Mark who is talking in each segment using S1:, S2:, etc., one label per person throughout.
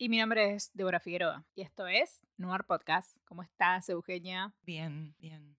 S1: Y mi nombre es Débora Figueroa. Y esto es Noir Podcast. ¿Cómo estás, Eugenia?
S2: Bien, bien.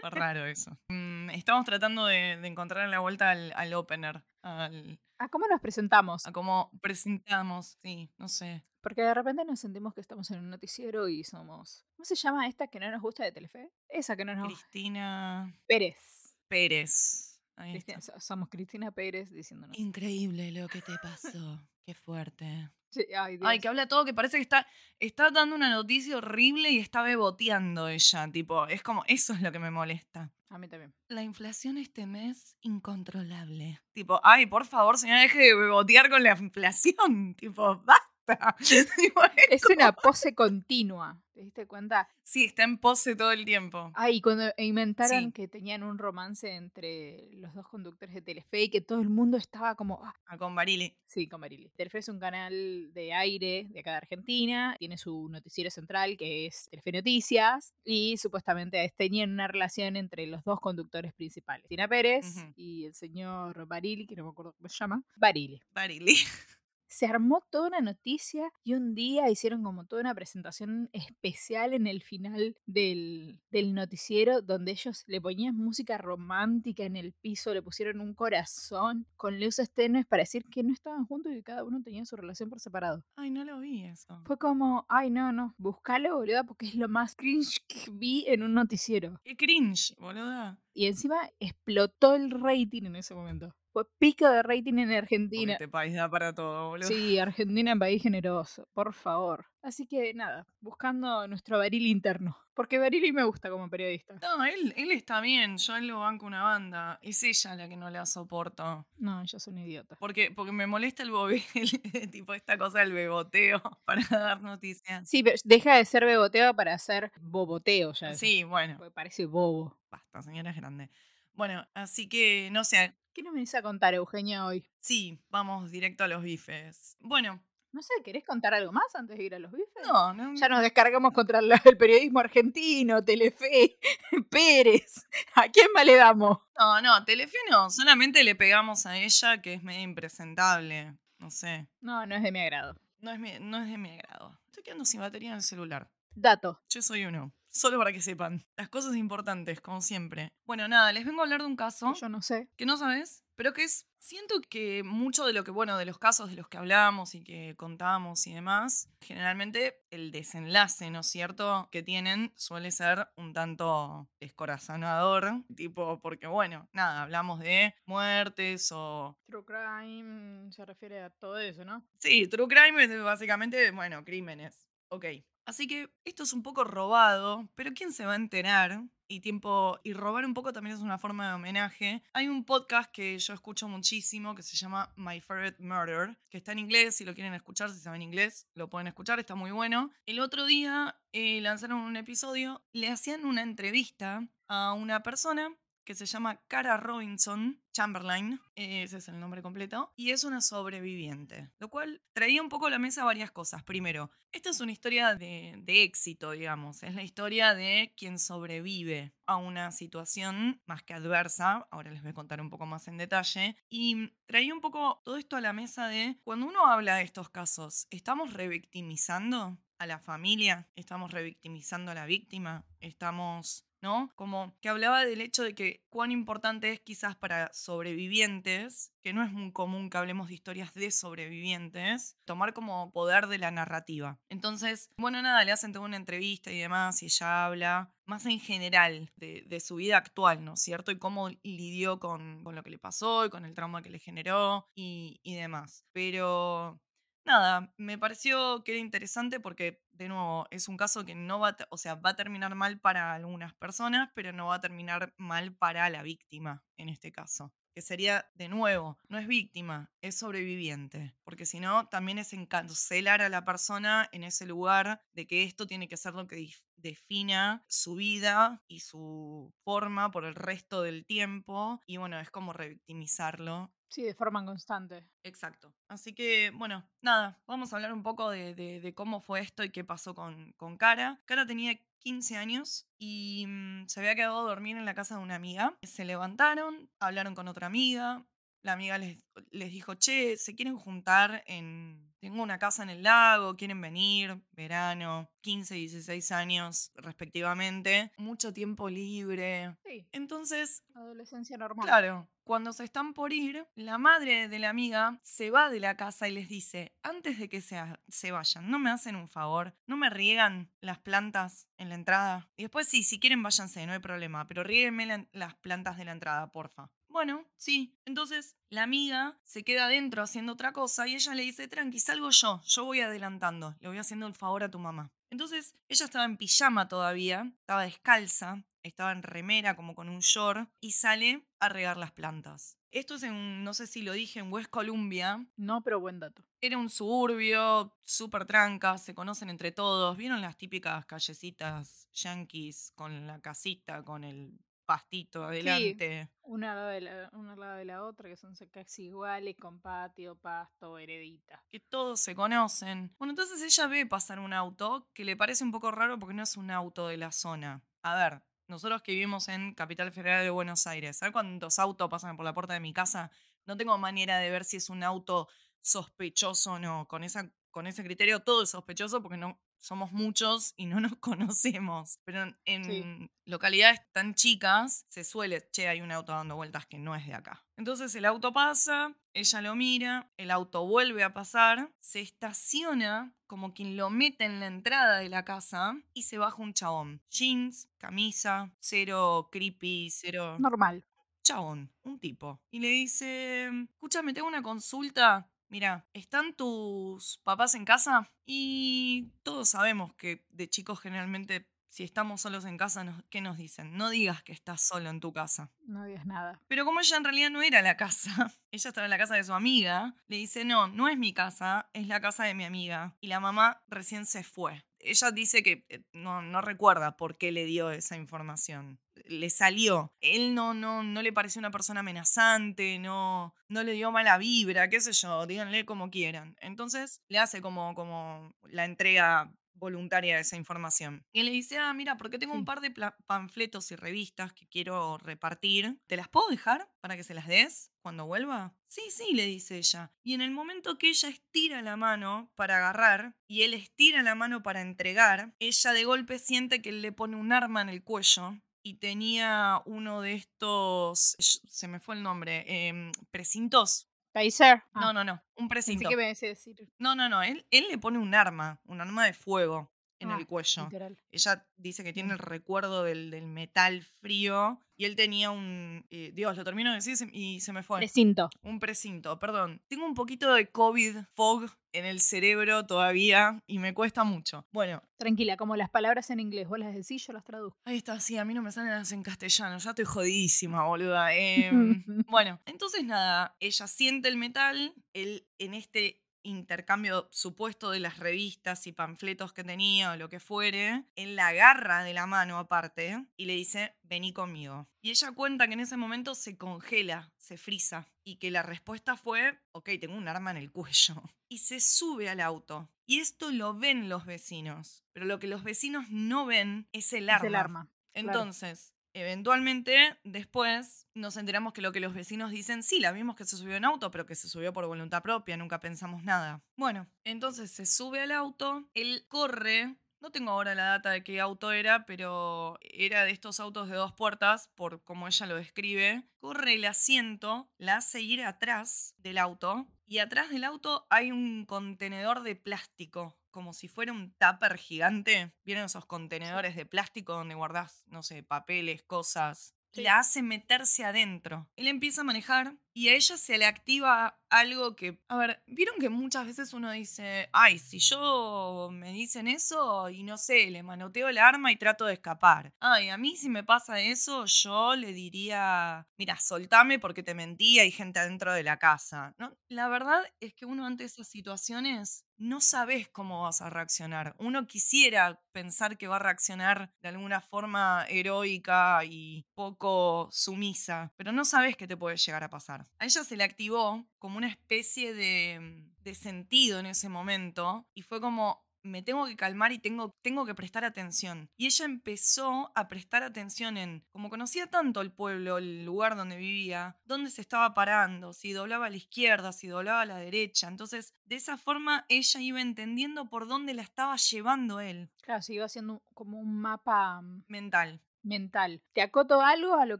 S2: Fue raro eso. Mm, estamos tratando de, de encontrar la vuelta al, al opener, al,
S1: ¿A cómo nos presentamos?
S2: a cómo presentamos. Sí, no sé.
S1: Porque de repente nos sentimos que estamos en un noticiero y somos. ¿Cómo se llama esta que no nos gusta de Telefe? Esa que no nos gusta.
S2: Cristina
S1: Pérez.
S2: Pérez. Ahí.
S1: Cristina- somos Cristina Pérez diciéndonos.
S2: Increíble lo que te pasó. Qué fuerte.
S1: Sí, ay,
S2: que habla todo, que parece que está, está dando una noticia horrible y está beboteando ella. Tipo, es como, eso es lo que me molesta.
S1: A mí también.
S2: La inflación este mes incontrolable. Tipo, ay, por favor, señora, deje de bebotear con la inflación. Tipo, basta. Tipo,
S1: Es una pose continua. ¿Te diste cuenta?
S2: Sí, está en pose todo el tiempo.
S1: Ay, cuando inventaron
S2: Sí.
S1: que tenían un romance entre los dos conductores de Telefe y que todo el mundo estaba como. "Ah,
S2: A con Barili.
S1: Sí, con Marili. Telefe es un canal de aire de acá de Argentina. Tiene su noticiero central que es Telefe Noticias. Y supuestamente es- tenían una relación entre los dos conductores principales. Tina Pérez y el señor Barili, que no me acuerdo cómo se llama. Barili.
S2: Barili.
S1: Se armó toda una noticia y un día hicieron como toda una presentación especial en el final del, del noticiero donde ellos le ponían música romántica en el piso, le pusieron un corazón con luces tenues para decir que no estaban juntos y que cada uno tenía su relación por separado.
S2: Ay, no lo vi eso.
S1: Fue como, ay no, no, buscalo boluda porque es lo más cringe que vi en un noticiero.
S2: Qué cringe, boluda.
S1: Y encima explotó el rating en ese momento. Fue pico de rating en
S2: Porque
S1: Argentina.
S2: este país da para todo, boludo.
S1: Sí, Argentina, país generoso, por favor. Así que nada, buscando nuestro Barili interno. Porque Barili me gusta como periodista.
S2: No, él, él está bien, yo él lo banco una banda. Es ella la que no la soporto.
S1: No, yo soy un idiota.
S2: Porque, porque me molesta el bobe, el- tipo esta cosa del beboteo para dar noticias.
S1: Sí, pero deja de ser beboteo para ser boboteo ya.
S2: Sí, bueno,
S1: Porque parece bobo.
S2: basta, señora es grande. Bueno, así que no sé,
S1: ¿Qué nos venís a contar, Eugenia, hoy?
S2: sí, vamos directo a los bifes. Bueno,
S1: No sé, ¿querés contar algo más antes de ir a los bifes?
S2: no, no.
S1: Ya nos descargamos contra el periodismo argentino, Telefe, Pérez. ¿A quién más le damos?
S2: No, no, Telefe no, solamente le pegamos a ella que es medio impresentable. No sé,
S1: No, no es de mi agrado.
S2: no es, mi- no es de mi agrado. Estoy quedando sin batería en el celular.
S1: Dato.
S2: Yo soy uno. Solo para que sepan. Las cosas importantes, como siempre. Bueno, nada, les vengo a hablar de un caso
S1: Yo no sé.
S2: que no sabes, pero que es. Siento que mucho de lo que, bueno, de los casos de los que hablamos y que contamos y demás, generalmente el desenlace, ¿no es cierto?, que tienen suele ser un tanto descorazonador. Tipo, porque, bueno, nada, hablamos de muertes o.
S1: True crime se refiere a todo eso, ¿no?
S2: Sí, true crime es básicamente, bueno, crímenes. Ok. Así que esto es un poco robado, pero ¿quién se va a enterar? Y tiempo. Y robar un poco también es una forma de homenaje. Hay un podcast que yo escucho muchísimo que se llama My Favorite Murder, que está en inglés. Si lo quieren escuchar, si saben inglés, lo pueden escuchar, está muy bueno. El otro día eh, lanzaron un episodio, le hacían una entrevista a una persona que se llama Cara Robinson Chamberlain, eh, ese es el nombre completo, y es una sobreviviente, lo cual traía un poco a la mesa varias cosas. Primero, esta es una historia de, de éxito, digamos, es la historia de quien sobrevive a una situación más que adversa, ahora les voy a contar un poco más en detalle, y traía un poco todo esto a la mesa de, cuando uno habla de estos casos, ¿estamos revictimizando? a la familia, estamos revictimizando a la víctima, estamos ¿no? Como que hablaba del hecho de que cuán importante es quizás para sobrevivientes, que no es muy común que hablemos de historias de sobrevivientes, tomar como poder de la narrativa. Entonces, bueno, nada, le hacen toda una entrevista y demás, y ella habla más en general de, su vida actual, ¿no es cierto? Y cómo lidió con, con lo que le pasó y con el trauma que le generó y, y demás. Pero nada, me pareció que era interesante porque, de nuevo, es un caso que no va, o sea, va a terminar mal para algunas personas, pero no va a terminar mal para la víctima en este caso. Que sería de nuevo, no es víctima, es sobreviviente, porque si no, también es encarcelar a la persona en ese lugar de que esto tiene que ser lo que defina su vida y su forma por el resto del tiempo, y bueno, es como revictimizarlo
S1: Sí, de forma constante.
S2: Exacto. Así que, bueno, nada, vamos a hablar un poco de, de- de cómo fue esto y qué pasó con, con Cara. Cara tenía 15 años y mm, se había quedado a dormir en la casa de una amiga. Se levantaron, hablaron con otra amiga. La amiga les, les dijo, che, ¿se quieren juntar en... Tengo una casa en el lago, quieren venir, verano, 15 y 16 años respectivamente, mucho tiempo libre.
S1: Sí,
S2: Entonces,
S1: adolescencia normal.
S2: Claro, cuando se están por ir, la madre de la amiga se va de la casa y les dice, antes de que se, se vayan, ¿no me hacen un favor? ¿No me riegan las plantas en la entrada? Y después sí, si quieren váyanse, no hay problema, pero riéguenme la- las plantas de la entrada, porfa. Bueno, sí. Entonces la amiga se queda adentro haciendo otra cosa y ella le dice, tranqui, salgo yo, yo voy adelantando, le voy haciendo el favor a tu mamá. Entonces ella estaba en pijama todavía, estaba descalza, estaba en remera como con un short y sale a regar las plantas. Esto es en, no sé si lo dije, en West Columbia.
S1: No, pero buen dato.
S2: Era un suburbio, súper tranca, se conocen entre todos. ¿Vieron las típicas callecitas yankees con la casita, con el pastito adelante?
S1: Una al lado de la, una al lado de la otra, que son casi iguales, con patio, pasto, heredita.
S2: que todos se conocen. Bueno, entonces ella ve pasar un auto que le parece un poco raro porque no es un auto de la zona. A ver, nosotros que vivimos en Capital Federal de Buenos Aires, ¿sabes cuántos autos pasan por la puerta de mi casa? No tengo manera de ver si es un auto sospechoso o no. Con, esa, con ese criterio todo es sospechoso porque no somos muchos y no nos conocemos. Pero en, localidades tan chicas se suele, che, hay un auto dando vueltas que no es de acá. Entonces el auto pasa, ella lo mira, el auto vuelve a pasar, se estaciona como quien lo mete en la entrada de la casa y se baja un chabón. Jeans, camisa, cero creepy, cero
S1: Normal.
S2: chabón, un tipo. Y le dice, escúchame, tengo una consulta. Mira, ¿están tus papás en casa? Y todos sabemos que de chicos generalmente, si estamos solos en casa, ¿qué nos dicen? No digas que estás solo en tu casa.
S1: No digas nada.
S2: Pero como ella en realidad no era la casa, ella estaba en la casa de su amiga, le dice, no, no es mi casa, es la casa de mi amiga. Y la mamá recién se fue. Ella dice que eh, no, no recuerda por qué le dio esa información. Le salió. Él no, no, no le pareció una persona amenazante, no, no le dio mala vibra, qué sé yo, díganle como quieran. Entonces le hace como, como la entrega voluntaria de esa información. Y él le dice, ah, mira, porque tengo un par de panfletos y revistas que quiero repartir. ¿Te las puedo dejar para que se las des cuando vuelva? Sí, sí, le dice ella. Y en el momento que ella estira la mano para agarrar y él estira la mano para entregar, ella de golpe siente que él le pone un arma en el cuello. Y tenía uno de estos, se me fue el nombre, em, precintos.
S1: Taser.
S2: No,
S1: Ah,
S2: no, no, un
S1: Pensé
S2: precinto.
S1: que me decir.
S2: No, no, no. Él, él le pone un arma, un arma de fuego en
S1: Ah,
S2: el cuello.
S1: Literal.
S2: Ella dice que tiene el recuerdo del, del metal frío y él tenía un... eh, Dios, lo termino de decir y se- me fue.
S1: Precinto.
S2: Un precinto, perdón. Tengo un poquito de COVID fog en el cerebro todavía y me cuesta mucho. Bueno,
S1: Tranquila, como las palabras en inglés, vos las decís, yo las traduzco.
S2: ahí está, sí, a mí no me salen las en castellano, ya estoy jodidísima, boluda. Em, bueno, entonces nada, ella siente el metal, él en este intercambio supuesto de las revistas y panfletos que tenía o lo que fuere, él la agarra de la mano aparte y le dice, vení conmigo. Y ella cuenta que en ese momento se congela, se frisa y que la respuesta fue, ok, tengo un arma en el cuello. Y se sube al auto. Y esto lo ven los vecinos, pero lo que los vecinos no ven es el
S1: Es
S2: arma.
S1: el arma.
S2: Entonces, eventualmente, después nos enteramos que lo que los vecinos dicen, sí, la vimos que se subió en auto, pero que se subió por voluntad propia, nunca pensamos nada. Bueno, entonces se sube al auto, él corre. No tengo ahora la data de qué auto era, pero era de estos autos de dos puertas, por como ella lo describe. Corre el asiento, la hace ir atrás del auto, y atrás del auto hay un contenedor de plástico, como si fuera un tupper gigante. ¿Vieron esos contenedores de plástico donde guardás, no sé, papeles, cosas?
S1: Sí.
S2: la hace meterse adentro. Él empieza a manejar y a ella se le activa algo que, a ver, vieron que muchas veces uno dice, ay, si yo me dicen eso y no sé, le manoteo el arma y trato de escapar. Ay, a mí si me pasa eso, yo le diría, mira, soltame porque te mentí, hay gente adentro de la casa. ¿No? La verdad es que uno ante esas situaciones no sabes cómo vas a reaccionar. Uno quisiera pensar que va a reaccionar de alguna forma heroica y poco sumisa, pero no sabes qué te puede llegar a pasar. A ella se le activó como una especie de, de sentido en ese momento y fue como, me tengo que calmar y tengo, tengo que prestar atención. Y ella empezó a prestar atención en, como conocía tanto el pueblo, el lugar donde vivía, dónde se estaba parando, si doblaba a la izquierda, si doblaba a la derecha. Entonces, de esa forma ella iba entendiendo por dónde la estaba llevando él,
S1: Claro, se iba haciendo como un mapa mm,
S2: mental.
S1: mental. Te acoto algo a lo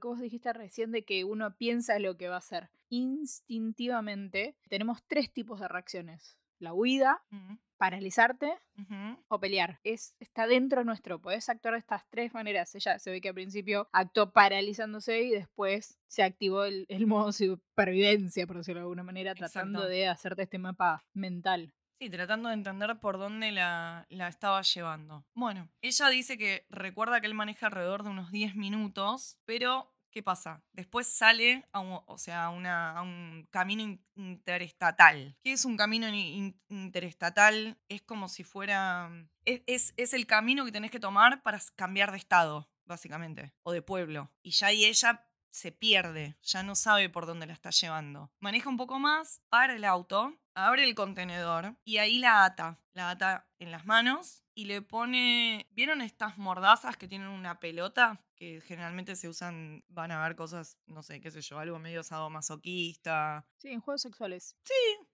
S1: que vos dijiste recién de que uno piensa lo que va a hacer. Instintivamente tenemos tres tipos de reacciones. La huida, paralizarte o pelear. Es, está dentro nuestro. Podés actuar de estas tres maneras. Ella se ve que al principio actuó paralizándose y después se activó el, el modo supervivencia, por decirlo de alguna manera, tratando de hacerte este mapa mental.
S2: Sí, tratando de entender por dónde la, la estaba llevando. Bueno, ella dice que recuerda que él maneja alrededor de unos 10 minutos, pero ¿qué pasa? Después sale a un, o sea, un camino in- interestatal. ¿Qué es un camino in- in- interestatal? Es como si fuera... Es, es- es el camino que tenés que tomar para cambiar de estado, básicamente, o de pueblo. Y ya ahí ella se pierde, ya no sabe por dónde la está llevando. Maneja un poco más, para el auto, abre el contenedor y ahí la ata. La ata en las manos y le pone. ¿Vieron estas mordazas que tienen una pelota? Que generalmente se usan, van a ver cosas, no sé, qué sé yo, algo medio sadomasoquista.
S1: Sí, en juegos sexuales.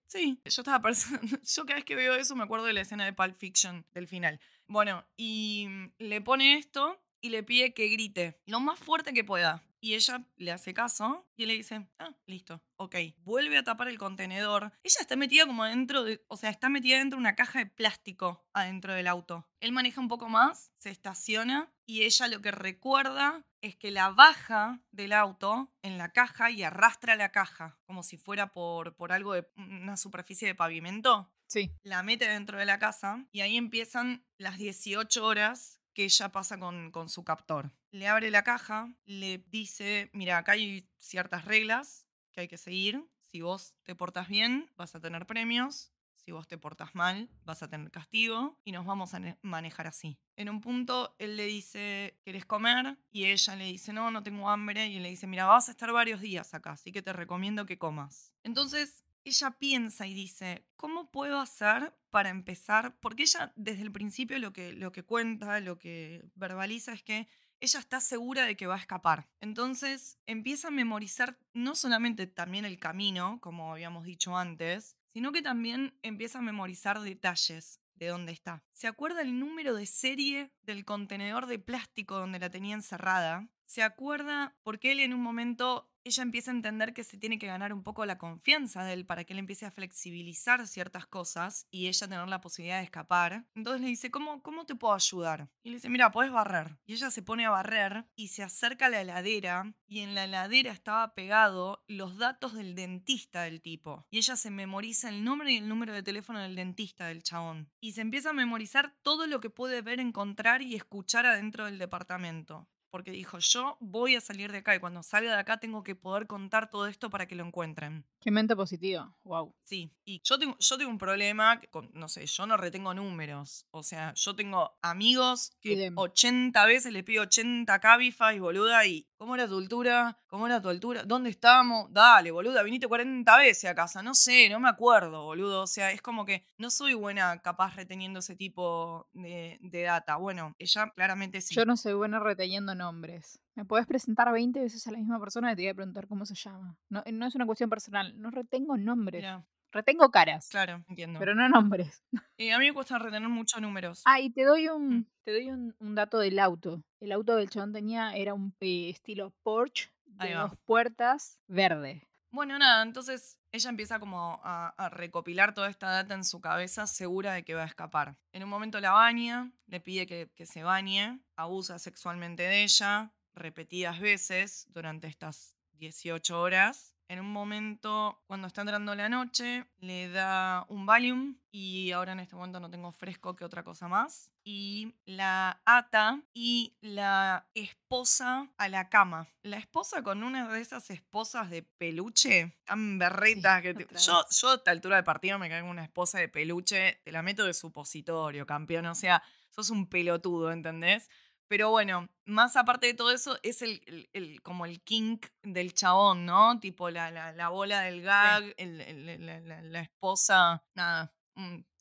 S2: Sí, yo estaba pensando, yo cada vez que veo eso me acuerdo de la escena de Pulp Fiction del final. Bueno, y mm, le pone esto y le pide que grite lo más fuerte que pueda. Y ella le hace caso y le dice, ah, listo, ok. Vuelve a tapar el contenedor. Ella está metida como dentro de, o sea, está metida dentro de una caja de plástico adentro del auto. Él maneja un poco más, se estaciona y ella lo que recuerda es que la baja del auto en la caja y arrastra la caja como si fuera por, por algo de una superficie de pavimento
S1: Sí.
S2: la mete dentro de la casa y ahí empiezan las 18 horas que ella pasa con, con su captor. Le abre la caja, le dice, mira, acá hay ciertas reglas que hay que seguir. Si vos te portas bien, vas a tener premios. Si vos te portas mal, vas a tener castigo y nos vamos a ne- manejar así. En un punto, él le dice, ¿querés comer? Y ella le dice, no, no tengo hambre. Y él le dice, mira, vas a estar varios días acá, así que te recomiendo que comas. Entonces, ella piensa y dice, ¿cómo puedo hacer para empezar? Porque ella desde el principio lo que, lo que cuenta, lo que verbaliza es que ella está segura de que va a escapar. Entonces empieza a memorizar no solamente también el camino, como habíamos dicho antes, sino que también empieza a memorizar detalles de dónde está. Se acuerda el número de serie del contenedor de plástico donde la tenía encerrada. Se acuerda porque él en un momento ella empieza a entender que se tiene que ganar un poco la confianza de él para que él empiece a flexibilizar ciertas cosas y ella tener la posibilidad de escapar. Entonces le dice, ¿cómo, cómo te puedo ayudar? Y le dice, mira, puedes barrer. Y ella se pone a barrer y se acerca a la heladera y en la heladera estaba pegado los datos del dentista del tipo. Y ella se memoriza el nombre y el número de teléfono del dentista del chabón. Y se empieza a memorizar todo lo que puede ver, encontrar y escuchar adentro del departamento porque dijo, yo voy a salir de acá y cuando salga de acá tengo que poder contar todo esto para que lo encuentren.
S1: Qué mente positiva. Wow.
S2: Sí, y yo tengo, yo tengo un problema, con, no sé, yo no retengo números. O sea, yo tengo amigos que
S1: Idem.
S2: 80 veces les pido 80 Cabify, boluda, y ¿cómo era tu altura? ¿Cómo era tu altura? ¿Dónde estamos? Dale, boluda, viniste 40 veces a casa. No sé, no me acuerdo, boludo. O sea, es como que no soy buena capaz reteniendo ese tipo de, de data. Bueno, ella claramente sí.
S1: Yo no soy buena reteniendo nombres. ¿Me puedes presentar 20 veces a la misma persona y te voy a preguntar cómo se llama? No, no es una cuestión personal. No retengo nombres.
S2: Mira,
S1: Retengo caras.
S2: claro, entiendo.
S1: Pero no nombres.
S2: Eh, a mí me cuesta retener muchos números.
S1: Ah, y te doy un,
S2: Mm.
S1: te doy un, un dato del auto. El auto del chabón tenía era un eh, estilo Porsche de dos puertas verde.
S2: Bueno, nada, entonces ella empieza como a, recopilar toda esta data en su cabeza segura de que va a escapar. En un momento la baña, le pide que, que se bañe, abusa sexualmente de ella, repetidas veces durante estas 18 horas. En un momento, cuando está entrando la noche, le da un Valium y ahora en este momento no tengo fresco que otra cosa más. Y la ata y la esposa a la cama. La esposa con una de esas esposas de peluche, tan berretas que... te-
S1: otra
S2: Yo, yo a esta altura del partido me caigo una esposa de peluche, te la meto de supositorio, campeón. O sea, sos un pelotudo, ¿entendés? Pero bueno, más aparte de todo eso, es el, el- el- como el kink del chabón, ¿no? Tipo la, la- la bola del gag, el- la, esposa, nada,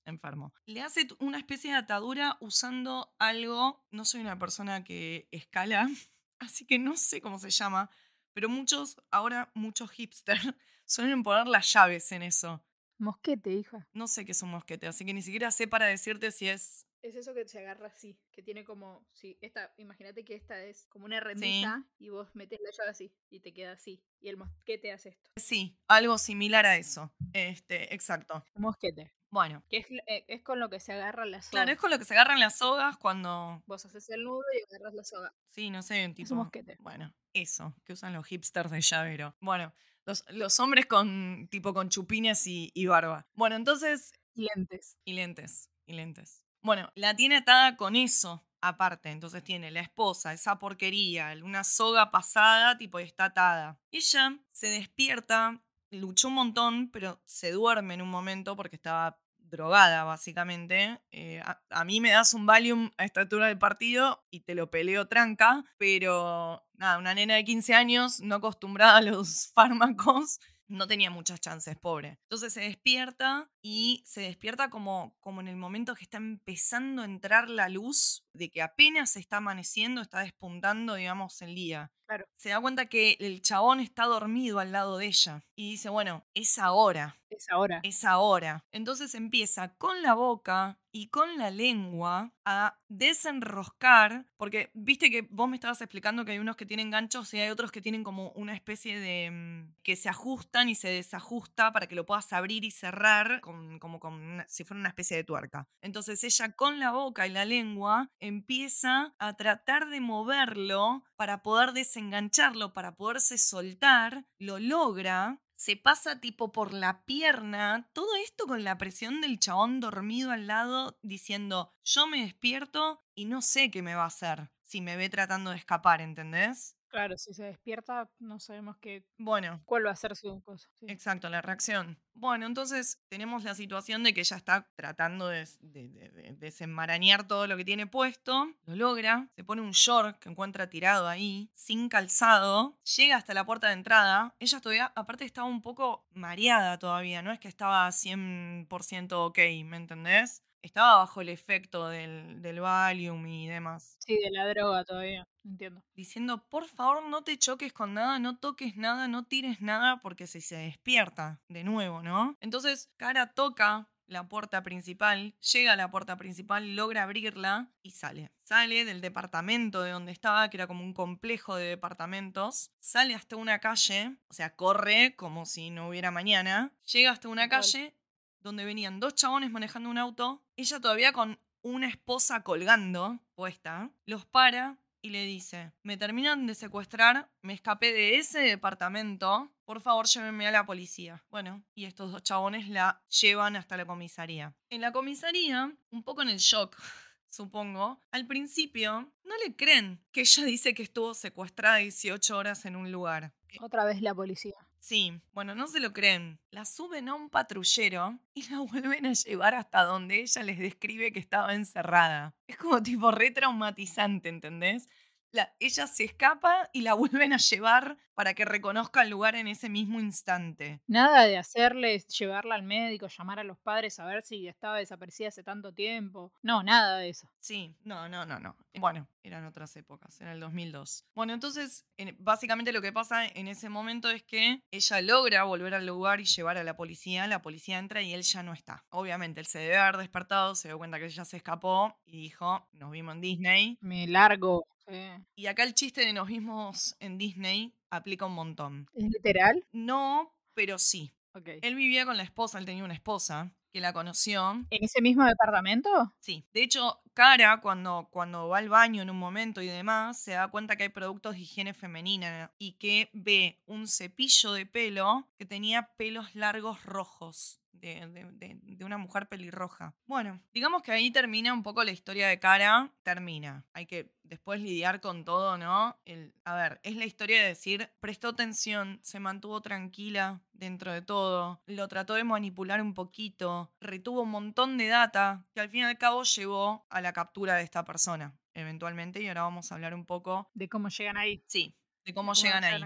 S2: enfermo. Le hace una especie de atadura usando algo, no soy una persona que escala, así que no sé cómo se llama, pero muchos, ahora muchos hipster, suelen poner las llaves en eso.
S1: Mosquete, hija.
S2: No sé qué es un mosquete, así que ni siquiera sé para decirte si es
S1: Es eso que se agarra así, que tiene como, sí, esta, imagínate que esta es como una remisa y vos metes la llave así y te queda así. Y el mosquete hace esto.
S2: Sí, algo similar a eso. Este, exacto.
S1: Un mosquete.
S2: Bueno,
S1: Que es, eh, es con lo que se agarra la soga.
S2: claro, es con lo que se agarran las sogas cuando.
S1: Vos haces el nudo y agarras la soga.
S2: Sí, no sé, tipo.
S1: mosquete.
S2: Bueno, eso, que usan los hipsters de llavero. Bueno, los, los hombres con tipo con chupines y, y barba. Bueno, entonces.
S1: Y lentes.
S2: Y lentes, y lentes. Bueno, la tiene atada con eso. Aparte, entonces tiene la esposa, esa porquería, una soga pasada, tipo, y está atada. Ella se despierta, luchó un montón, pero se duerme en un momento porque estaba drogada, básicamente. Eh, a, a mí me das un Valium a esta altura del partido y te lo peleo tranca, pero nada, una nena de 15 años, no acostumbrada a los fármacos, no tenía muchas chances, pobre. Entonces se despierta y se despierta como, como en el momento que está empezando a entrar la luz, de que apenas está amaneciendo, está despuntando, digamos, el día.
S1: Claro.
S2: Se da cuenta que el chabón está dormido al lado de ella y dice, bueno, es ahora,
S1: Es ahora.
S2: es ahora. Entonces empieza con la boca y con la lengua a desenroscar, porque viste que vos me estabas explicando que hay unos que tienen ganchos y hay otros que tienen como una especie de... mm, que se ajustan y se desajusta para que lo puedas abrir y cerrar con, como con una- si fuera una especie de tuerca. Entonces ella con la boca y la lengua empieza a tratar de moverlo para poder desengancharlo, para poderse soltar, lo logra, se pasa tipo por la pierna, todo esto con la presión del chabón dormido al lado diciendo, yo me despierto y no sé qué me va a hacer si me ve tratando de escapar, ¿entendés?
S1: Claro, si se despierta, no sabemos qué,
S2: Bueno,
S1: cuál va a ser su cosa. sí.
S2: Exacto, la reacción. Bueno, entonces tenemos la situación de que ella está tratando de, de- de- de desenmarañar todo lo que tiene puesto, lo logra, se pone un short que encuentra tirado ahí, sin calzado, llega hasta la puerta de entrada, ella todavía, aparte estaba un poco mareada todavía, no es que estaba 100% ok, ¿me entendés? Estaba bajo el efecto del, del Valium y demás
S1: Sí, de la droga todavía. Entiendo.
S2: diciendo, por favor, no te choques con nada, no toques nada, no tires nada, porque si se despierta de nuevo, ¿no? Entonces, Cara toca la puerta principal, llega a la puerta principal, logra abrirla y sale. Sale del departamento de donde estaba, que era como un complejo de departamentos, sale hasta una calle, o sea, corre como si no hubiera mañana, llega hasta una calle donde venían dos chabones manejando un auto, ella todavía con una esposa colgando puesta, los para y le dice, me terminan de secuestrar, me escapé de ese departamento, por favor llévenme a la policía. Bueno, y estos dos chabones la llevan hasta la comisaría. En la comisaría, un poco en el shock, supongo, al principio no le creen que ella dice que estuvo secuestrada 18 horas en un lugar.
S1: Otra vez la policía.
S2: Sí, bueno, no se lo creen. La suben a un patrullero y la vuelven a llevar hasta donde ella les describe que estaba encerrada. Es como tipo re traumatizante, ¿entendés? La- ella se escapa y la vuelven a llevar para que reconozca el lugar en ese mismo instante.
S1: Nada de hacerle llevarla al médico, llamar a los padres a ver si estaba desaparecida hace tanto tiempo. No, nada de eso.
S2: Sí, no, no, no, no. Bueno, eran otras épocas, era el 2002. Bueno, entonces, en- básicamente lo que pasa en ese momento es que ella logra volver al lugar y llevar a la policía. La policía entra y él ya no está. Obviamente, él se debe haber despertado, se dio cuenta que ella se escapó y dijo, nos vimos en Disney.
S1: Me largo. Sí.
S2: Y acá el chiste de nos vimos en Disney aplica un montón.
S1: ¿Es literal?
S2: No, pero sí.
S1: Ok.
S2: Él vivía con la esposa, él tenía una esposa, que que la conoció.
S1: ¿En ese mismo departamento?
S2: Sí. De hecho, Cara, cuando, cuando va al baño en un momento y demás, se da cuenta que hay productos de higiene femenina y que ve un cepillo de pelo que tenía pelos largos rojos. De, de- de- de una mujer pelirroja. Bueno, digamos que ahí termina un poco la historia de Cara. Termina. Hay que después lidiar con todo, ¿no? El, a ver, es la historia de decir, prestó atención, se mantuvo tranquila dentro de todo, lo trató de manipular un poquito, retuvo un montón de data que al fin y al cabo llevó a la captura de esta persona, eventualmente, y ahora vamos a hablar un poco,
S1: De cómo llegan ahí.
S2: sí, de cómo llegan ahí.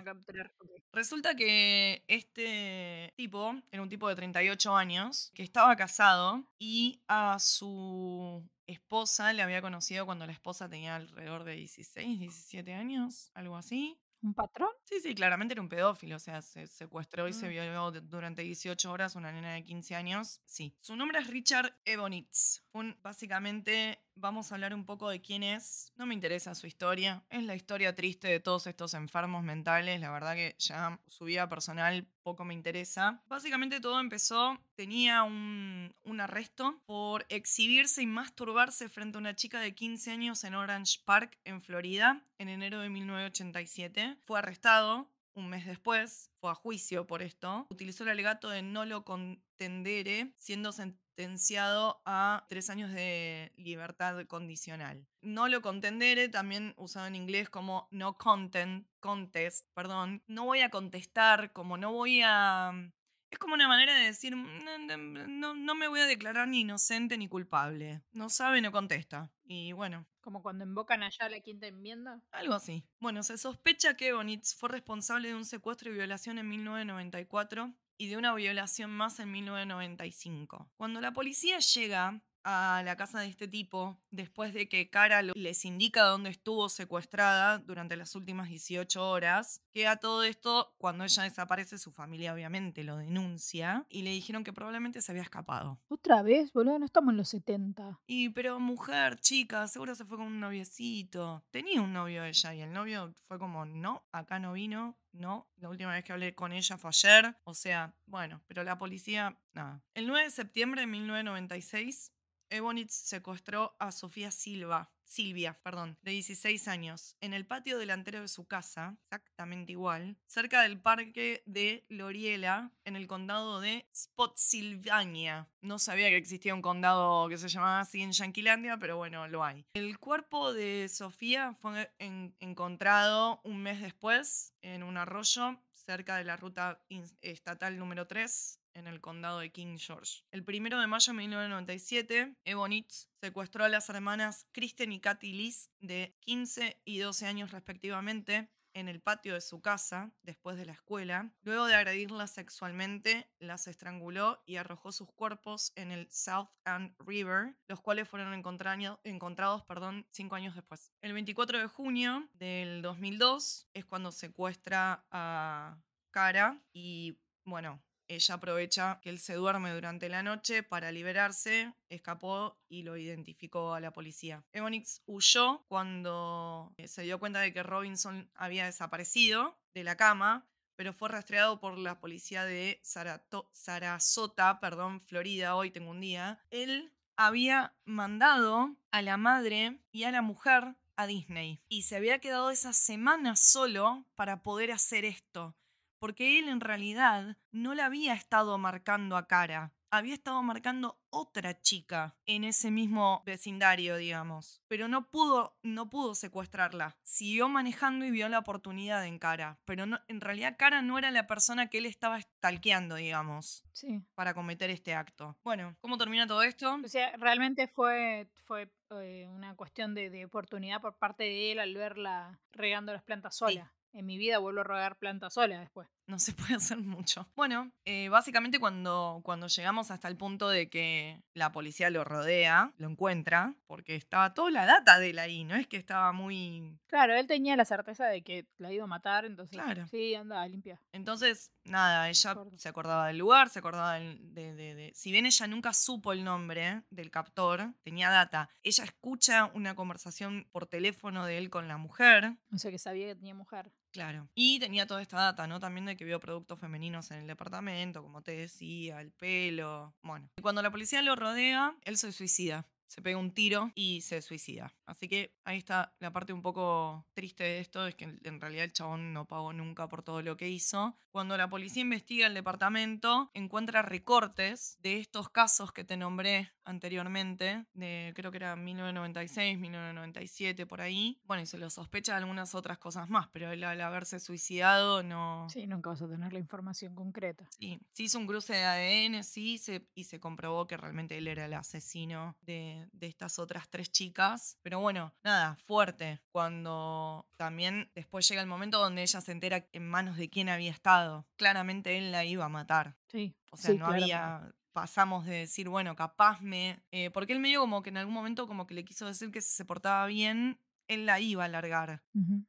S2: Resulta que este tipo era un tipo de 38 años que estaba casado y a su esposa le había conocido cuando la esposa tenía alrededor de 16, 17 años, algo así.
S1: ¿Un patrón?
S2: Sí, sí, claramente era un pedófilo, o sea, se secuestró y se
S1: Mm.
S2: violó durante 18 horas una nena de 15 años. Sí. Su nombre es Richard Ebonitz. Un, básicamente, vamos a hablar un poco de quién es. No me interesa su historia. Es la historia triste de todos estos enfermos mentales. La verdad que ya su vida personal poco me interesa. Básicamente todo empezó, tenía un, arresto por exhibirse y masturbarse frente a una chica de 15 años en Orange Park, en Florida, en enero de 1987. Fue arrestado. Un mes después fue a juicio por esto. Utilizó el alegato de no lo contendere, siendo sentenciado a tres años de libertad condicional. No lo contendere, también usado en inglés como no content, contest, perdón. No voy a contestar, como no voy a... Es como una manera de decir, "Mm, no, no- no, no me voy a declarar ni inocente ni culpable. No sabe, no contesta. Y bueno,
S1: Como cuando invocan allá la quinta enmienda.
S2: algo así. Bueno, se sospecha que Bonitz fue responsable de un secuestro y violación en 1994 y de una violación más en 1995. Cuando la policía llega a la casa de este tipo, después de que Cara les indica dónde estuvo secuestrada durante las últimas 18 horas, que a todo esto, cuando ella desaparece, su familia obviamente lo denuncia y le dijeron que probablemente se había escapado.
S1: Otra vez, boludo, no estamos en los 70.
S2: Y pero mujer, chica, seguro se fue con un noviecito. Tenía un novio ella y el novio fue como, no, acá no vino, no. La última vez que hablé con ella fue ayer. O sea, bueno, pero la policía, nada. El 9 de septiembre de 1996, Ebonitz secuestró a Sofía Silva. Silvia, perdón, de 16 años, en el patio delantero de su casa, exactamente igual, cerca del parque de Loriela, en el condado de Spotsylvania. No sabía que existía un condado que se llamaba así en Yanquilandia, pero bueno, lo hay. El cuerpo de Sofía fue en- encontrado un mes después en un arroyo cerca de la ruta estatal número 3 en el condado de King George. El primero de mayo de 1997, Ebonitz secuestró a las hermanas Kristen y Kathy Liz, de 15 y 12 años respectivamente, en el patio de su casa, después de la escuela. Luego de agredirlas sexualmente, las estranguló y arrojó sus cuerpos en el South End River, los cuales fueron encontrados perdón, cinco años después. El 24 de junio del 2002 es cuando secuestra a Cara y, bueno, ella aprovecha que él se duerme durante la noche para liberarse, escapó y lo identificó a la policía. Ebonix huyó cuando eh, se dio cuenta de que Robinson había desaparecido de la cama, pero fue rastreado por la policía de Sarasota, perdón, Florida, hoy tengo un día. Él había mandado a la madre y a la mujer a Disney y se había quedado esa semana solo para poder hacer esto porque él en realidad no la había estado marcando a cara, había estado marcando otra chica en ese mismo vecindario, digamos, pero no pudo no pudo secuestrarla. Siguió manejando y vio la oportunidad en cara, pero no, en realidad cara no era la persona que él estaba stalkeando, digamos,
S1: Sí.
S2: para cometer este acto. Bueno, ¿cómo termina todo esto?
S1: O sea, realmente fue, fue eh, una cuestión de, de oportunidad por parte de él al verla regando las plantas sola. En mi vida vuelvo a regar plantas sola después.
S2: no se puede hacer mucho. Bueno, eh, básicamente cuando, cuando llegamos hasta el punto de que la policía lo rodea, lo encuentra, porque estaba toda la data de él ahí, no es que estaba muy...
S1: Claro, él tenía la certeza de que la iba a matar, entonces.
S2: Claro.
S1: Sí, anda, limpia.
S2: Entonces, nada, ella se acordaba del lugar, se acordaba del- de, de- de- Si bien ella nunca supo el nombre del captor, tenía data. Ella escucha una conversación por teléfono de él con la mujer.
S1: O sea que sabía que tenía mujer.
S2: Claro. Y tenía toda esta data, ¿no? También de que vio productos femeninos en el departamento, como te decía, el pelo. Bueno. Y cuando la policía lo rodea, él se suicida se pega un tiro y se suicida. Así que ahí está la parte un poco triste de esto, es que en realidad el chabón no pagó nunca por todo lo que hizo. Cuando la policía investiga el departamento, encuentra recortes de estos casos que te nombré anteriormente, de creo que era 1996, 1997, por ahí. Bueno, y se lo sospecha de algunas otras cosas más, pero él al haberse suicidado no...
S1: Sí, nunca vas a tener la información concreta.
S2: Sí, se hizo un cruce de ADN, sí, y se comprobó que realmente él era el asesino de, de, estas otras tres chicas. Pero bueno, nada, fuerte. Cuando también después llega el momento donde ella se entera en manos de quién había estado. Claramente él la iba a matar.
S1: Sí.
S2: O sea, no había pasamos de decir, bueno, capaz me... Eh, porque él medio como que en algún momento como que le quiso decir que si se portaba bien, él la iba a largar.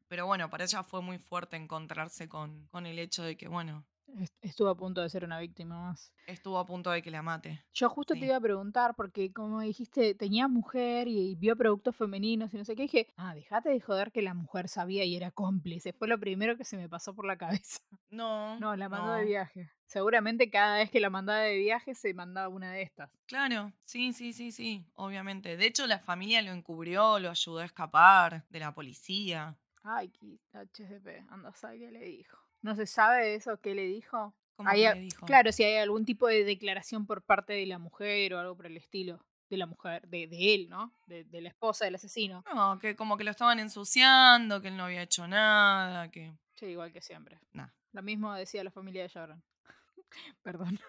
S2: Pero bueno, para ella fue muy fuerte encontrarse con, con el hecho de que, bueno,
S1: Estuvo a punto de ser una víctima más.
S2: Estuvo a punto de que la mate.
S1: Yo justo te iba a preguntar, porque como dijiste, tenía mujer y vio productos femeninos y no sé qué, dije, ah, dejate de joder que la mujer sabía y era cómplice. Fue lo primero que se me pasó por la cabeza.
S2: No.
S1: No, la mandó de viaje. Seguramente cada vez que la mandaba de viaje se mandaba una de estas.
S2: Claro, sí, sí, sí, sí, obviamente. De hecho, la familia lo encubrió, lo ayudó a escapar de la policía.
S1: Ay, HDP, anda, ¿sabe qué le dijo? ¿No se sabe eso? ¿Qué le dijo?
S2: ¿Cómo le dijo?
S1: Claro, si hay algún tipo de declaración por parte de la mujer o algo por el estilo. De la mujer, de, de él, ¿no? De, de, la esposa del asesino.
S2: No, que como que lo estaban ensuciando, que él no había hecho nada, que...
S1: Sí, igual que siempre.
S2: Nah.
S1: Lo mismo decía la familia de Jordan. Perdón.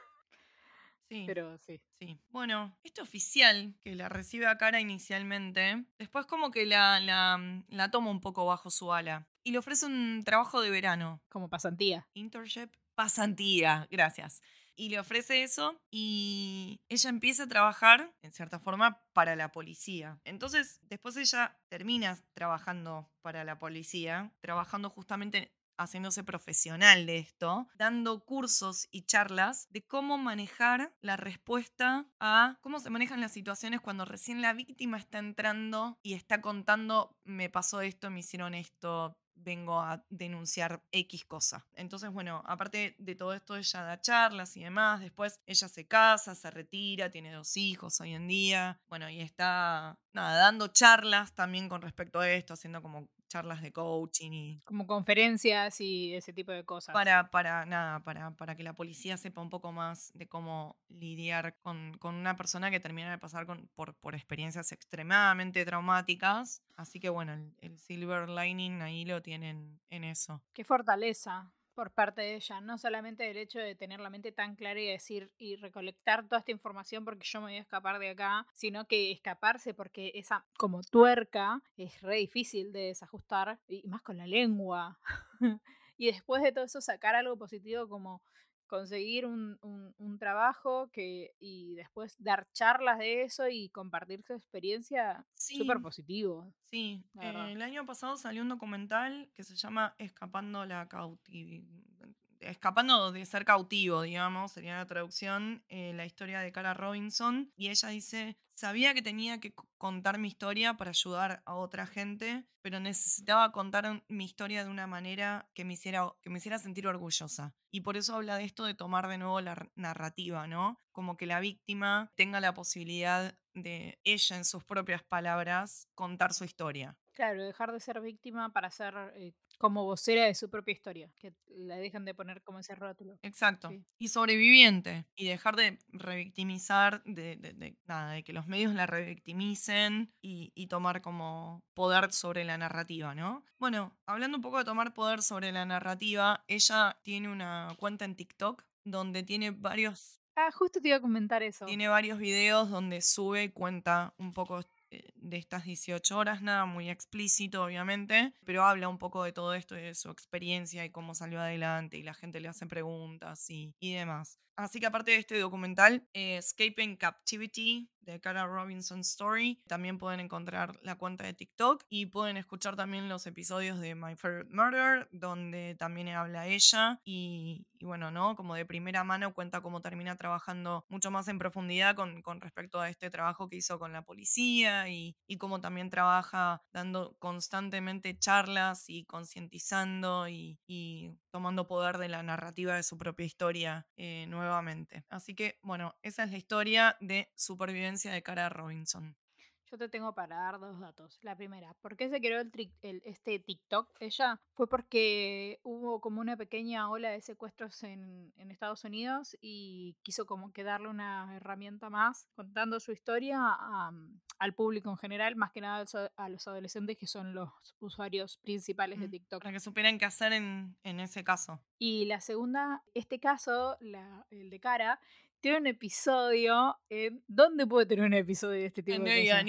S2: Sí.
S1: Pero sí.
S2: Sí. Bueno, este oficial que la recibe a cara inicialmente, después como que la, la, la toma un poco bajo su ala y le ofrece un trabajo de verano.
S1: Como pasantía.
S2: Internship. Pasantía, gracias. Y le ofrece eso y ella empieza a trabajar, en cierta forma, para la policía. Entonces, después ella termina trabajando para la policía, trabajando justamente haciéndose profesional de esto, dando cursos y charlas de cómo manejar la respuesta a cómo se manejan las situaciones cuando recién la víctima está entrando y está contando, me pasó esto, me hicieron esto, vengo a denunciar X cosa. Entonces, bueno, aparte de todo esto, ella da charlas y demás. Después ella se casa, se retira, tiene dos hijos hoy en día. Bueno, y está, nada, dando charlas también con respecto a esto, haciendo como charlas de coaching y...
S1: Como conferencias y ese tipo de cosas.
S2: Para, para nada, para, para que la policía sepa un poco más de cómo lidiar con, con una persona que termina de pasar con, por, por experiencias extremadamente traumáticas. Así que bueno, el, el silver lining ahí lo tienen en eso.
S1: Qué fortaleza por parte de ella, no solamente el hecho de tener la mente tan clara y decir y recolectar toda esta información porque yo me voy a escapar de acá, sino que escaparse porque esa como tuerca es re difícil de desajustar y más con la lengua. y después de todo eso sacar algo positivo como conseguir un, un, trabajo que, y después dar charlas de eso y compartir su experiencia, súper positivo.
S2: Sí, eh, el año pasado salió un documental que se llama Escapando la cautividad escapando de ser cautivo, digamos, sería la traducción, eh, la historia de Cara Robinson. Y ella dice, sabía que tenía que contar mi historia para ayudar a otra gente, pero necesitaba contar mi historia de una manera que me hiciera, que me hiciera sentir orgullosa. Y por eso habla de esto de tomar de nuevo la narrativa, ¿no? Como que la víctima tenga la posibilidad de ella, en sus propias palabras, contar su historia.
S1: Claro, dejar de ser víctima para ser eh, como vocera de su propia historia, que la dejan de poner como ese rótulo.
S2: Exacto. Y sobreviviente. Y dejar de revictimizar, de, nada, de que los medios la revictimicen y, y, tomar como poder sobre la narrativa, ¿no? Bueno, hablando un poco de tomar poder sobre la narrativa, ella tiene una cuenta en TikTok donde tiene varios...
S1: Ah, justo te iba a comentar eso.
S2: Tiene varios videos donde sube y cuenta un poco de estas 18 horas, nada muy explícito obviamente, pero habla un poco de todo esto de su experiencia y cómo salió adelante y la gente le hace preguntas y, y demás. Así que aparte de este documental, eh, Escaping Captivity de Cara Robinson Story, también pueden encontrar la cuenta de TikTok y pueden escuchar también los episodios de My Favorite Murder, donde también habla ella. Y, bueno, ¿no? Como de primera mano cuenta cómo termina trabajando mucho más en profundidad con, con respecto a este trabajo que hizo con la policía y, y cómo también trabaja dando constantemente charlas y concientizando y, y tomando poder de la narrativa de su propia historia eh, nuevamente. Así que, bueno, esa es la historia de supervivencia de Cara Robinson.
S1: Yo te tengo para dar dos datos. La primera, ¿por qué se creó el, el- este TikTok? Ella fue porque hubo como una pequeña ola de secuestros en, en Estados Unidos y quiso como que darle una herramienta más contando su historia a, mm, al público en general, más que nada a los a- a los adolescentes que son los usuarios principales de
S2: Mm,
S1: TikTok.
S2: Para que supieran qué hacer en, en ese caso.
S1: Y la segunda, este caso, la- el de Cara, tiene un episodio en... ¿Dónde puede tener un episodio de este tipo
S2: En
S1: de cosas?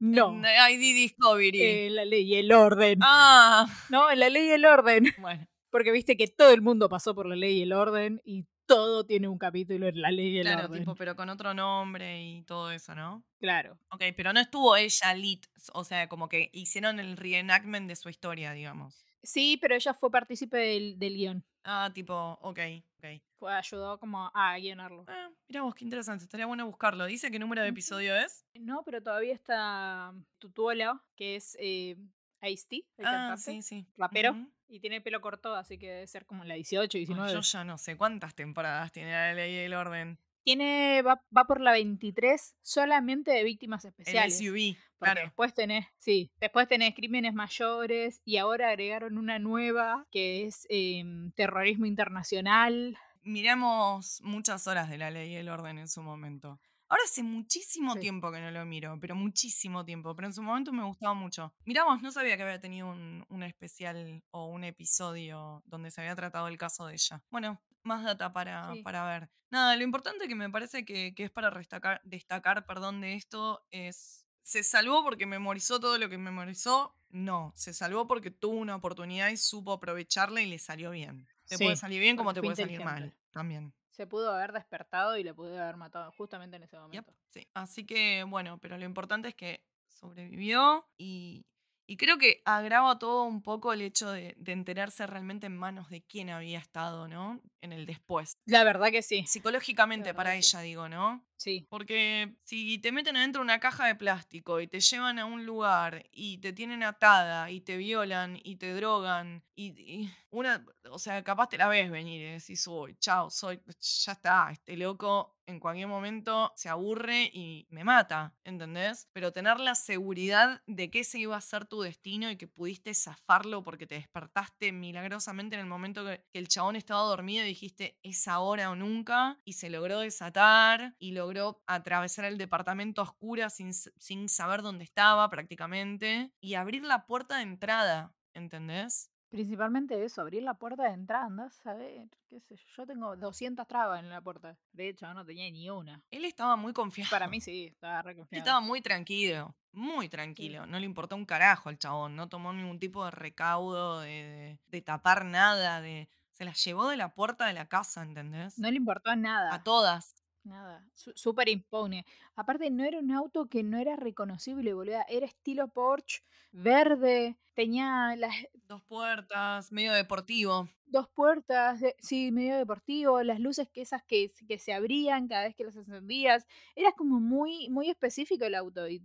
S1: No,
S2: En ID Discovery.
S1: en la ley y el orden.
S2: ah,
S1: No, en la ley y el orden.
S2: bueno.
S1: Porque viste que todo el mundo pasó por la ley y el orden y todo tiene un capítulo en la ley y el
S2: Claro,
S1: orden.
S2: tipo, pero con otro nombre y todo eso, ¿no?
S1: Claro.
S2: Ok, pero no estuvo ella lit, o sea, como que hicieron el reenactment de su historia, digamos.
S1: Sí, pero ella fue partícipe del, del guion.
S2: Ah, tipo, ok, ok.
S1: Fue, ayudó como a guionarlo.
S2: Ah, mirá vos, qué interesante, estaría bueno buscarlo. ¿Dice qué número de episodio es?
S1: No, pero todavía está Tutuola, que es eh, Ice-T, el
S2: Ah,
S1: cantante,
S2: sí, sí.
S1: rapero,
S2: Ujú.
S1: y tiene pelo corto, así que debe ser como la 18,
S2: Ay,
S1: 19.
S2: yo ya no sé cuántas temporadas tiene la ley y el orden.
S1: Tiene, va, va por la 23 solamente de víctimas
S2: El
S1: especiales.
S2: SUV,
S1: Porque
S2: claro.
S1: después tenés, sí, después tenés crímenes mayores y ahora agregaron una nueva que es em, terrorismo internacional.
S2: Miramos muchas horas de la ley y el orden en su momento. Ahora hace muchísimo
S1: Sí.
S2: tiempo que no lo miro, pero muchísimo tiempo. Pero en su momento me gustaba mucho. Miramos, no sabía que había tenido un, un especial o un episodio donde se había tratado el caso de ella. Bueno, más data para,
S1: Sí.
S2: para ver. Nada, lo importante que me parece que, que es para destacar, destacar perdón, de esto es. ¿Se salvó porque memorizó todo lo que memorizó? No, se salvó porque tuvo una oportunidad y supo aprovecharla y le salió bien. Te puede salir bien como te puede salir mal también.
S1: Se pudo haber despertado y le pudo haber matado justamente en ese
S2: Yep,
S1: momento.
S2: sí. Así que, bueno, pero lo importante es que sobrevivió y, y creo que agrava todo un poco el hecho de, de enterarse realmente en manos de quién había estado, ¿no? En el después.
S1: La verdad que sí.
S2: Psicológicamente para
S1: sí.
S2: ella, digo, ¿no?
S1: Sí.
S2: Porque si te meten adentro de una caja de plástico y te llevan a un lugar y te tienen atada y te violan y te drogan y, una, o sea, capaz te la ves venir y decís, uy, chao, soy, ya está, este loco en cualquier momento se aburre y me mata, ¿entendés? Pero tener la seguridad de que ese iba a ser tu destino y que pudiste zafarlo porque te despertaste milagrosamente en el momento que el chabón estaba dormido y dijiste, es ahora o nunca, y se logró desatar y logró atravesar el departamento a oscuras sin, sin saber dónde estaba prácticamente y abrir la puerta de entrada, ¿entendés?
S1: Principalmente eso, abrir la puerta de entrada, andás a ver, qué sé yo. Yo tengo 200 trabas en la puerta. De hecho, no tenía ni una.
S2: Él estaba muy confiado.
S1: Para mí sí, estaba re
S2: Él
S1: confiado.
S2: estaba muy tranquilo, muy tranquilo. No le importó un carajo al chabón. No tomó ningún tipo de recaudo, de, de- de tapar nada. de Se las llevó de la puerta de la casa, ¿entendés?
S1: No le importó nada.
S2: A todas.
S1: Nada, súper impone. Aparte, no era un auto que no era reconocible, boluda. Era estilo Porsche, verde, tenía las
S2: Dos puertas, medio deportivo.
S1: dos puertas, de- sí, medio deportivo, las luces que esas que, que se abrían cada vez que las encendías. Era como muy, muy específico el auto y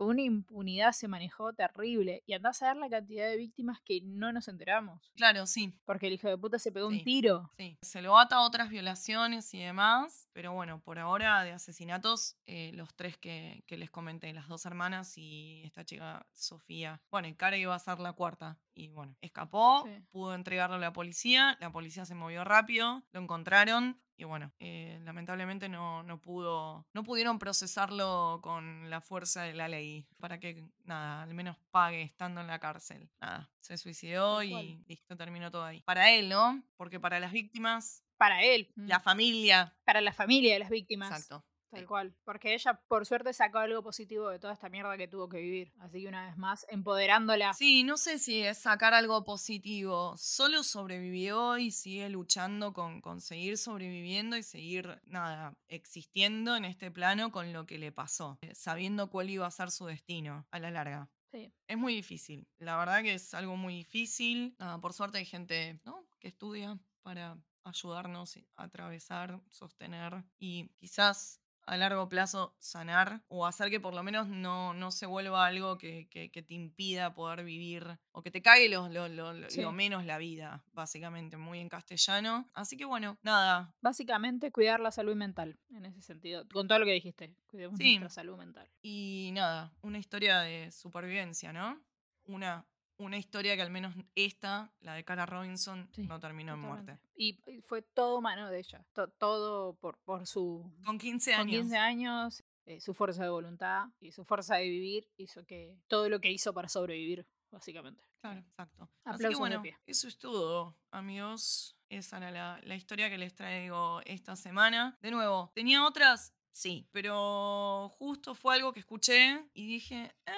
S1: con una impunidad se manejó terrible. Y andás a ver la cantidad de víctimas que no nos enteramos.
S2: Claro, sí.
S1: Porque el hijo de puta se pegó
S2: Sí.
S1: un tiro.
S2: Sí, se lo ata a otras violaciones y demás, pero bueno, por ahora de asesinatos, eh, los tres que, que les comenté, las dos hermanas y esta chica Sofía. Bueno, y Cara iba a ser la cuarta. Y bueno, escapó,
S1: Sí.
S2: pudo entregarlo a la policía, la policía se movió rápido, lo encontraron. Y bueno, eh, lamentablemente no, no pudo, no pudieron procesarlo con la fuerza de la ley para que, nada, al menos pague estando en la cárcel. Nada, se suicidó y listo, terminó todo ahí. Para él, ¿no? Porque para las víctimas,
S1: Para él,
S2: la familia.
S1: para la familia de las víctimas.
S2: Exacto.
S1: Tal cual. Porque ella, por suerte, sacó algo positivo de toda esta mierda que tuvo que vivir. Así que una vez más, empoderándola.
S2: Sí, no sé si es sacar algo positivo. Solo sobrevivió y sigue luchando con, con seguir sobreviviendo y seguir, nada, existiendo en este plano con lo que le pasó, eh, sabiendo cuál iba a ser su destino a la larga.
S1: Sí.
S2: Es muy difícil. La verdad que es algo muy difícil. Nada, por suerte hay gente ¿no? que estudia para ayudarnos a atravesar, sostener y quizás a largo plazo sanar o hacer que por lo menos no, no se vuelva algo que, que- que te impida poder vivir o que te cague lo, lo- lo- lo-
S1: Sí.
S2: lo menos la vida, básicamente, muy en castellano. Así que bueno, nada,
S1: Básicamente, cuidar la salud mental, en ese sentido. Con todo lo que dijiste, cuidemos
S2: Sí.
S1: nuestra salud mental.
S2: y nada, una historia de supervivencia, ¿no? Una, una historia que al menos esta, la de Cara Robinson,
S1: Sí,
S2: no terminó en
S1: Totalmente.
S2: muerte.
S1: Y fue todo mano de ella. to- todo por, por su.
S2: Con 15
S1: Con
S2: años.
S1: 15 años, eh, su fuerza de voluntad y su fuerza de vivir hizo que. Todo lo que hizo para sobrevivir, básicamente.
S2: Claro, exacto. Así que
S1: Aplausos de
S2: bueno,
S1: pie.
S2: eso es todo, amigos. Esa era la, la historia que les traigo esta semana. De nuevo, ¿tenía otras? Sí, pero justo fue algo que escuché y dije, "Eh,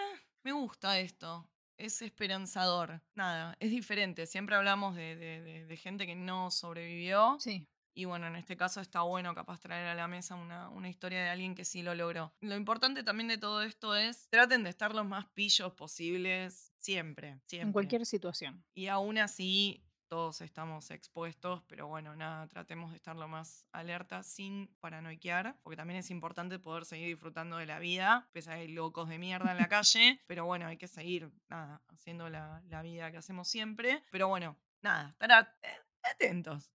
S2: me gusta esto. Es esperanzador. Nada, es diferente. Siempre hablamos de, de- de- de gente que no sobrevivió.
S1: Sí.
S2: Y bueno, en este caso está bueno capaz traer a la mesa una, una historia de alguien que sí lo logró. Lo importante también de todo esto es, traten de estar los más pillos posibles siempre, siempre.
S1: En cualquier situación.
S2: Y aún así, todos estamos expuestos, pero bueno, nada, tratemos de estar lo más alerta sin paranoiquear, porque también es importante poder seguir disfrutando de la vida, pese a que hay locos de mierda en la calle, pero bueno, hay que seguir, nada, haciendo la, la vida que hacemos siempre. Pero bueno, nada, estar eh, atentos,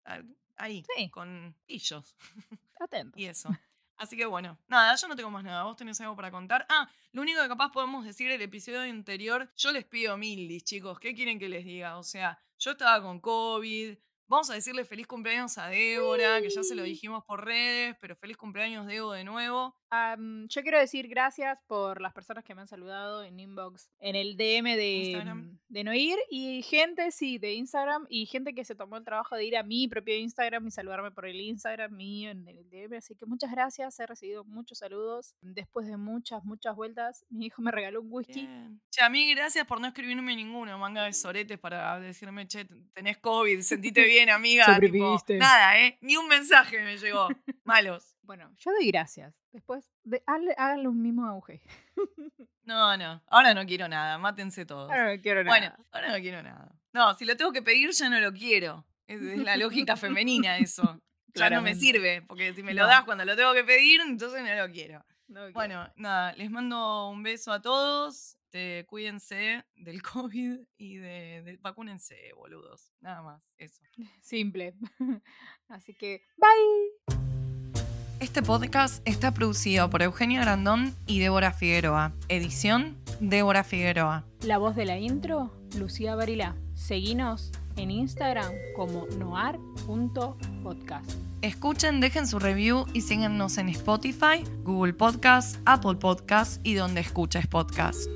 S2: ahí,
S1: Sí.
S2: con pillos.
S1: Atento.
S2: Y eso. Así que bueno, nada, yo no tengo más nada. ¿Vos tenés algo para contar? Ah, lo único que capaz podemos decir el episodio anterior, yo les pido mildis, chicos. ¿Qué quieren que les diga? O sea, yo estaba con COVID. Vamos a decirle feliz cumpleaños a Débora, que ya se lo dijimos por redes, pero feliz cumpleaños, Debo, de nuevo.
S1: Am, yo quiero decir gracias por las personas que me han saludado en inbox, en el DM de,
S2: Instagram.
S1: mm, de Noir y gente, sí, de Instagram y gente que se tomó el trabajo de ir a mi propio Instagram y saludarme por el Instagram mío en el DM. Así que muchas gracias, he recibido muchos saludos. Después de muchas, muchas vueltas, mi hijo me regaló un whisky.
S2: Che, a mí gracias por no escribirme ninguno, manga de soretes para decirme, che, tenés COVID, sentite bien, amiga. tipo, nada, ¿eh? Ni un mensaje me llegó. Malos.
S1: Bueno, yo doy gracias. Después, de, hazle- háganle un mismo auge.
S2: No, no, ahora no quiero nada, mátense todos.
S1: Ahora no quiero
S2: Bueno,
S1: nada.
S2: ahora no quiero nada. No, si lo tengo que pedir ya no lo quiero. Es, es la lógica femenina eso. Ya no me sirve, porque si me lo
S1: No.
S2: das cuando lo tengo que pedir, entonces no lo quiero.
S1: No quiero.
S2: Bueno, nada, les mando un beso a todos. Este, cuídense del COVID y de, de- vacúnense, boludos. Nada más, eso.
S1: Simple. Así que, bye.
S2: Este podcast está producido por Eugenia Grandón y Débora Figueroa. Edición, Débora Figueroa.
S1: La voz de la intro, Lucía Barilá. Seguinos en Instagram como noar.podcast.
S2: Escuchen, dejen su review y síganos en Spotify, Google Podcast, Apple Podcast y donde escuches podcast.